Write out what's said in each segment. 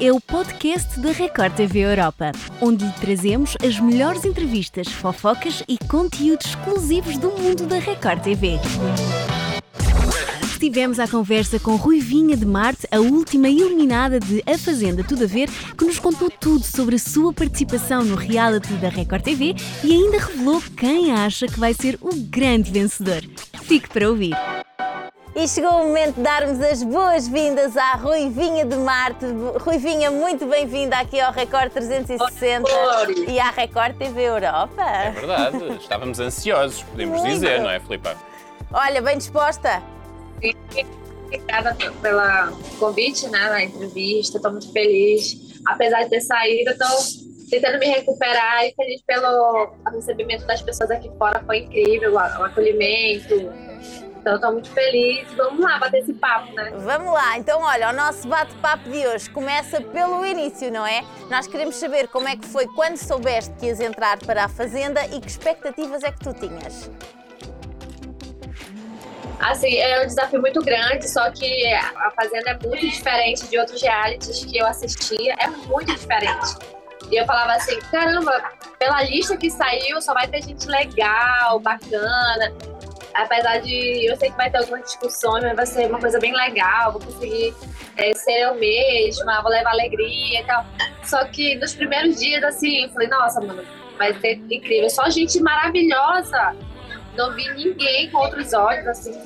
é o podcast da Record TV Europa, onde lhe trazemos as melhores entrevistas, fofocas e conteúdos exclusivos do mundo da Record TV. Estivemos à conversa com Ruivinha de Marte, a última eliminada de A Fazenda Tudo a Ver, que nos contou tudo sobre a sua participação no reality da Record TV e ainda revelou quem acha que vai ser o grande vencedor. Fique para ouvir. E chegou o momento de darmos as boas-vindas à Ruivinha de Marte. Ruivinha, muito bem-vinda aqui ao Record 360 e à Record TV Europa. É verdade, estávamos ansiosos, podemos muito. dizer, não é, Filipa? Olha, bem disposta? Sim, obrigada pelo convite né, na entrevista, estou muito feliz. Apesar de ter saído, estou tentando me recuperar e feliz pelo recebimento das pessoas aqui fora, foi incrível, o acolhimento então, estou muito feliz. Vamos lá bater esse papo, né? Vamos lá. Então, olha, o nosso bate-papo de hoje começa pelo início, não é? Nós queremos saber como é que foi quando soubeste que ias entrar para a Fazenda e que expectativas é que tu tinhas. Assim, é um desafio muito grande, só que a Fazenda é muito diferente de outros realities que eu assistia, é muito diferente. E eu falava assim, caramba, pela lista que saiu, só vai ter gente legal, bacana apesar de eu sei que vai ter algumas discussões, mas vai ser uma coisa bem legal, vou conseguir é, ser eu mesma, vou levar alegria e tal. Só que nos primeiros dias, assim, eu falei, nossa, mano, vai ser incrível. Só gente maravilhosa. Não vi ninguém com outros olhos, assim.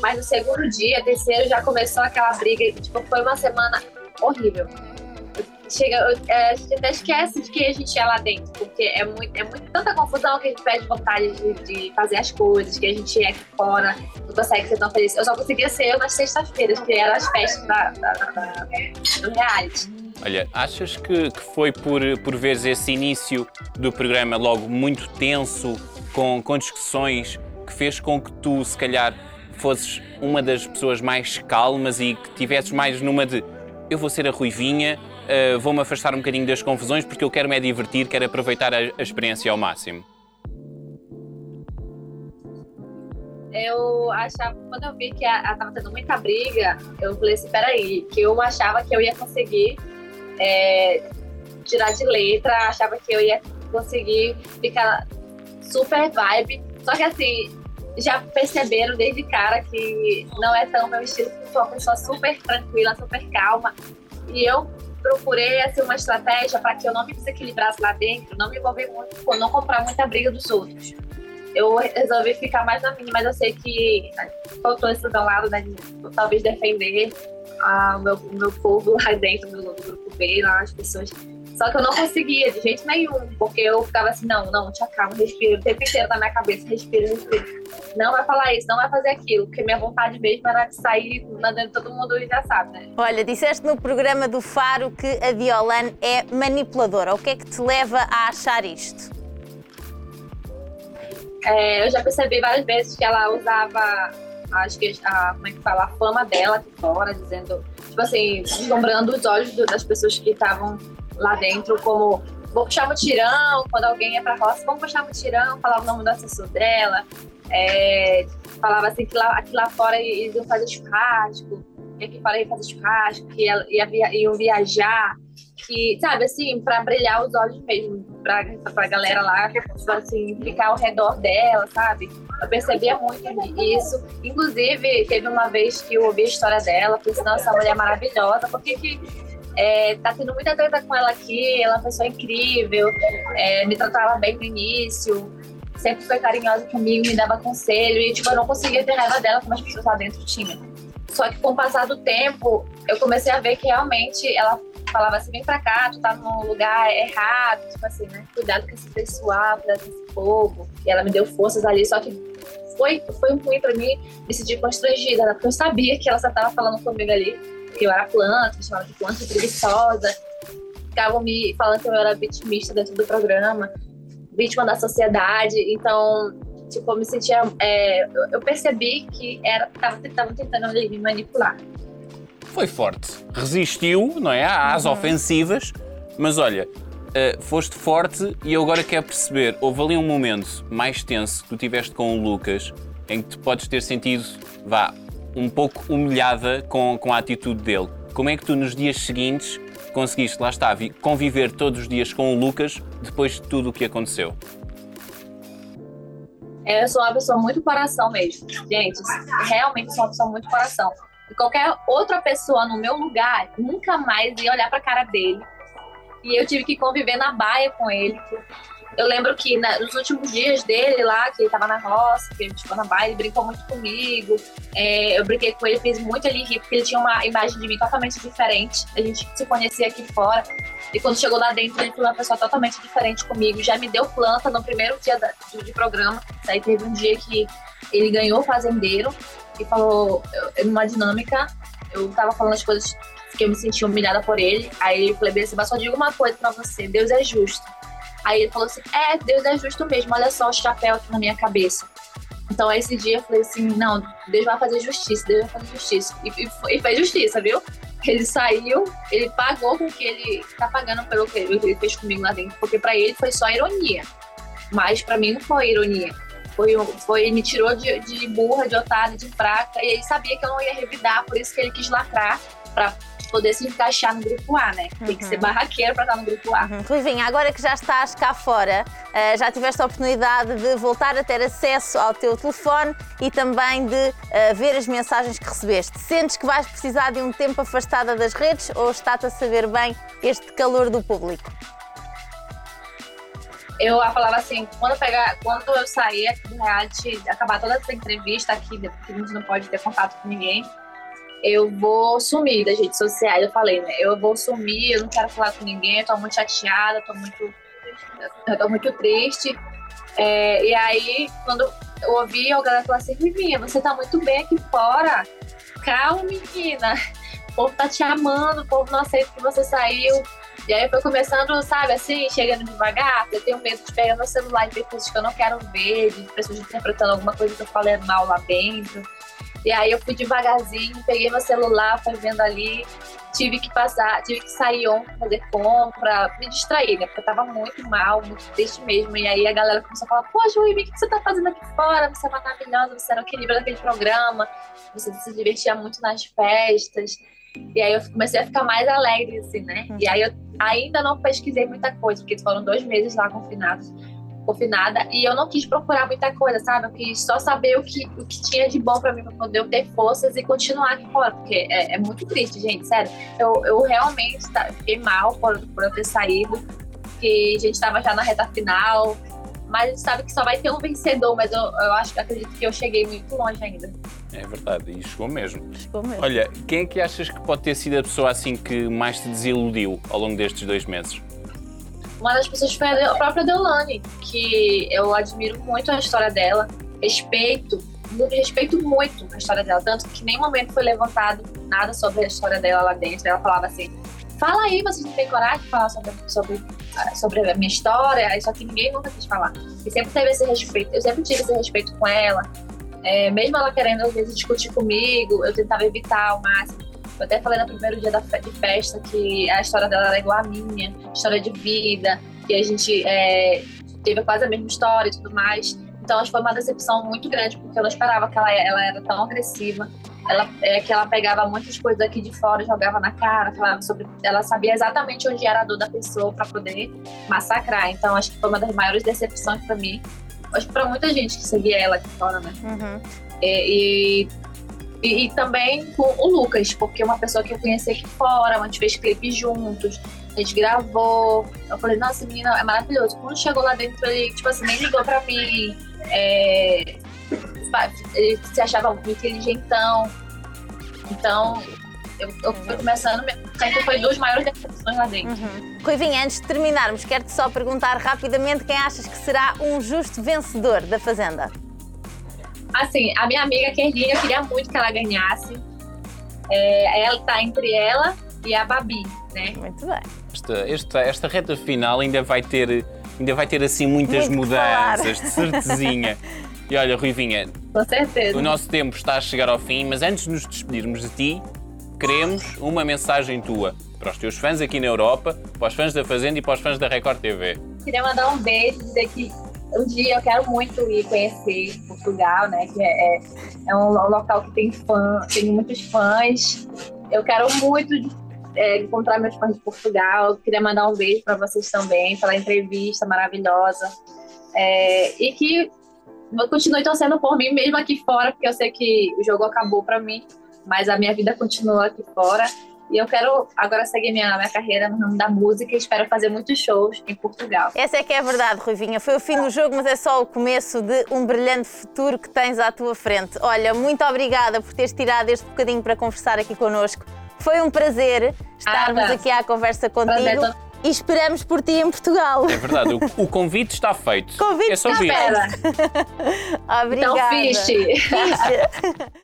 Mas no segundo dia, terceiro, já começou aquela briga. Tipo, foi uma semana horrível chega, é, a gente até esquece de que a gente é lá dentro, porque é muito, é muito tanta confusão que a gente perde vontade de, de fazer as coisas, que a gente é fora, não consegue ser tão feliz. Eu só conseguia ser eu nas sextas-feiras, que eram as festas da, da, da, do reality. Olha, achas que, que foi por, por vezes esse início do programa logo muito tenso, com, com discussões, que fez com que tu, se calhar, fosses uma das pessoas mais calmas e que tivesses mais numa de eu vou ser a Ruivinha, uh, vou-me afastar um bocadinho das confusões porque eu quero me divertir, quero aproveitar a, a experiência ao máximo? eu achava, quando eu vi que estava tendo muita briga, eu falei assim, peraí, que eu achava que eu ia conseguir é, tirar de letra, achava que eu ia conseguir ficar super vibe. Só que assim, já perceberam desde cara que não é tão meu estilo, que sou uma pessoa super tranquila, super calma. E eu procurei assim, uma estratégia para que eu não me desequilibrasse lá dentro, não me envolver muito, não comprar muita briga dos outros. Eu resolvi ficar mais na minha, mas eu sei que faltou esse do lado, né, talvez defender o meu, meu povo lá dentro do grupo B, lá as pessoas só que eu não conseguia de jeito nenhum, porque eu ficava assim, não, não, te acalma, respira o tempo inteiro na minha cabeça, respira, respira. Não vai falar isso, não vai fazer aquilo, porque minha vontade mesmo era de sair mandando todo mundo já sabe, né? Olha, disseste no programa do Faro que a Violane é manipuladora. O que é que te leva a achar isto? É, eu já percebi várias vezes que ela usava acho que a, como é que fala, a fama dela aqui fora, dizendo, tipo assim, deslumbrando os olhos do, das pessoas que estavam lá dentro, como vou puxar mutirão, quando alguém ia pra roça, vamos puxar mutirão, falava o nome do assessor dela, é, falava assim que lá, aqui lá fora eles iam fazer churrasco, que aqui fora fazer churrasco, que ia, ia, iam viajar, que, sabe, assim, para brilhar os olhos mesmo, pra, pra galera lá, assim, ficar ao redor dela, sabe? Eu percebia muito isso. Inclusive, teve uma vez que eu ouvi a história dela, pensei, nossa, essa mulher é maravilhosa, por que que é, tá tendo muita treta com ela aqui, ela é uma pessoa incrível, é, me tratava bem no início, sempre foi carinhosa comigo, me dava conselho, e tipo, eu não conseguia ter raiva dela como as pessoas lá dentro tinham. Só que com o passar do tempo, eu comecei a ver que realmente ela falava assim, vem pra cá, tu tá num lugar errado, tipo assim, né? Cuidado com esse pessoal, cuidado com esse povo. E ela me deu forças ali, só que foi, foi ruim pra mim me sentir constrangida, né? Porque eu sabia que ela só tava falando comigo ali que eu era planta, me chamavam de planta preguiçosa, ficavam me falando que eu era vitimista dentro do programa, vítima da sociedade, então, tipo, eu me sentia, é, eu percebi que tava tentando me manipular. Foi forte, resistiu, não é, às uhum. ofensivas, mas olha, uh, foste forte e eu agora quero perceber, houve ali um momento mais tenso que tu tiveste com o Lucas, em que tu podes ter sentido, vá, um pouco humilhada com, com a atitude dele. Como é que tu, nos dias seguintes, conseguiste, lá está, conviver todos os dias com o Lucas depois de tudo o que aconteceu? Eu sou uma pessoa muito coração mesmo. Gente, realmente sou uma pessoa muito coração. E qualquer outra pessoa no meu lugar nunca mais ia olhar para a cara dele. E eu tive que conviver na baia com ele. Eu lembro que na, nos últimos dias dele lá, que ele tava na roça, que gente ficou na baia, ele brincou muito comigo. É, eu brinquei com ele, fiz muito ele rir, porque ele tinha uma imagem de mim totalmente diferente. A gente se conhecia aqui fora. E quando chegou lá dentro, ele foi uma pessoa totalmente diferente comigo. Já me deu planta no primeiro dia da, de, de programa. Aí teve um dia que ele ganhou o fazendeiro e falou, numa dinâmica, eu tava falando as coisas que eu me sentia humilhada por ele. Aí eu falei, mas só digo uma coisa pra você: Deus é justo. Aí ele falou assim: É, Deus é justo mesmo, olha só o chapéu aqui na minha cabeça. Então, esse dia eu falei assim: Não, Deus vai fazer justiça, Deus vai fazer justiça. E, e, e fez justiça, viu? Ele saiu, ele pagou com o que ele tá pagando pelo que ele fez comigo lá dentro, porque para ele foi só ironia. Mas para mim não foi ironia. Foi, foi me tirou de, de burra, de otária, de fraca, e ele sabia que eu não ia revidar, por isso que ele quis lacrar para poder se encaixar no grupo A, né? Tem que ser uhum. barraqueiro para estar no grupo A. Uhum. Ruivinha, agora que já estás cá fora, uh, já tiveste a oportunidade de voltar a ter acesso ao teu telefone e também de uh, ver as mensagens que recebeste. Sentes que vais precisar de um tempo afastada das redes ou está-te a saber bem este calor do público? eu falava assim, quando, pegar, quando eu sair aqui do reality, acabar toda essa entrevista aqui, porque a gente não pode ter contato com ninguém, eu vou sumir das redes sociais. Eu falei, né? Eu vou sumir, eu não quero falar com ninguém, eu tô muito chateada, tô muito, eu tô muito triste. É, e aí, quando eu ouvi, a galera falou assim, Vivinha, você tá muito bem aqui fora. Calma, menina. O povo tá te amando, o povo não aceita que você saiu. E aí foi começando, sabe, assim, chegando devagar. Eu tenho medo de pegar meu celular e ver coisas que eu não quero ver, de pessoas interpretando alguma coisa que eu falei mal lá dentro. E aí eu fui devagarzinho, peguei meu celular, fui vendo ali, tive que passar, tive que sair ontem fazer compra, me distrair, né? Porque eu tava muito mal, muito triste mesmo. E aí a galera começou a falar, pô, Juí, o que você tá fazendo aqui fora? Você é maravilhosa, você era o equilíbrio daquele programa, você se divertia muito nas festas. E aí eu comecei a ficar mais alegre, assim, né? E aí eu ainda não pesquisei muita coisa, porque foram dois meses lá confinados confinada e eu não quis procurar muita coisa, sabe? Eu quis só saber o que, o que tinha de bom para mim, para poder eu ter forças e continuar aqui fora, porque é, é muito triste, gente, sério. Eu, eu realmente tá, fiquei mal por, por eu ter saído, que a gente estava já na reta final, mas a gente sabe que só vai ter um vencedor, mas eu, eu acho, acredito que eu cheguei muito longe ainda. É verdade, e chegou mesmo. Chegou mesmo. Olha, quem é que achas que pode ter sido a pessoa assim que mais te desiludiu ao longo destes dois meses? Uma das pessoas foi a própria Deolane, que eu admiro muito a história dela, respeito, respeito muito a história dela, tanto que em nenhum momento foi levantado nada sobre a história dela lá dentro. Ela falava assim: fala aí, vocês não têm coragem de falar sobre, sobre, sobre a minha história, só que ninguém nunca quis falar. E sempre teve esse respeito, eu sempre tive esse respeito com ela. É, mesmo ela querendo às vezes discutir comigo, eu tentava evitar ao máximo. Eu até falei no primeiro dia da de festa que a história dela era igual à minha, história de vida, que a gente é, teve quase a mesma história e tudo mais. Então, acho que foi uma decepção muito grande, porque eu não esperava que ela, ela era tão agressiva. Ela, é, que ela pegava muitas coisas aqui de fora, jogava na cara, falava sobre. Ela sabia exatamente onde era a dor da pessoa para poder massacrar. Então, acho que foi uma das maiores decepções para mim. Acho que para muita gente que seguia ela aqui fora, né? Uhum. E, e e, e, também com o Lucas, porque é uma pessoa que eu conheci aqui fora, a gente fez clipe juntos, a gente gravou. Eu falei, nossa, menina, é maravilhoso. Quando chegou lá dentro, ele, tipo assim, nem ligou pra mim. É, ele se achava muito inteligentão. Então, eu, eu fui começando, sempre foi duas maiores decepções lá dentro. Uhum. Antes de terminarmos, quero-te só perguntar rapidamente quem achas que será um justo vencedor da Fazenda? Assim, a minha amiga Kerlinha, eu queria muito que ela ganhasse. É, ela tá entre ela e a Babi, né? Muito bem. Esta, esta, esta reta final ainda vai ter, ainda vai ter assim muitas Muito mudanças, de certezinha. E olha, Ruivinha, com certeza. O nosso tempo está a chegar ao fim, mas antes de nos despedirmos de ti, queremos uma mensagem tua para os teus fãs aqui na Europa, para os fãs da Fazenda e para os fãs da Record TV. Queria mandar um beijo, dizer que um dia eu quero muito ir conhecer Portugal, né? Que é, é, é um local que tem fã, tem muitos fãs. Eu quero muito é, encontrar meus fãs de Portugal. Queria mandar um beijo para vocês também, pela entrevista maravilhosa. É, e que continue torcendo por mim, mesmo aqui fora, porque eu sei que o jogo acabou para mim, mas a minha vida continua aqui fora. E eu quero agora seguir minha, minha carreira no ramo da música e espero fazer muitos shows em Portugal. Essa é que é a verdade, Ruivinha. Foi o fim do jogo, mas é só o começo de um brilhante futuro que tens à tua frente. Olha, muito obrigada por teres tirado este bocadinho para conversar aqui connosco. Foi um prazer estarmos Nada. aqui à conversa contigo. Prazer. E esperamos por ti em Portugal. É verdade, o, o convite está feito. Convite é só está feito. Espera. Obrigada. Então, fiche. Fiche.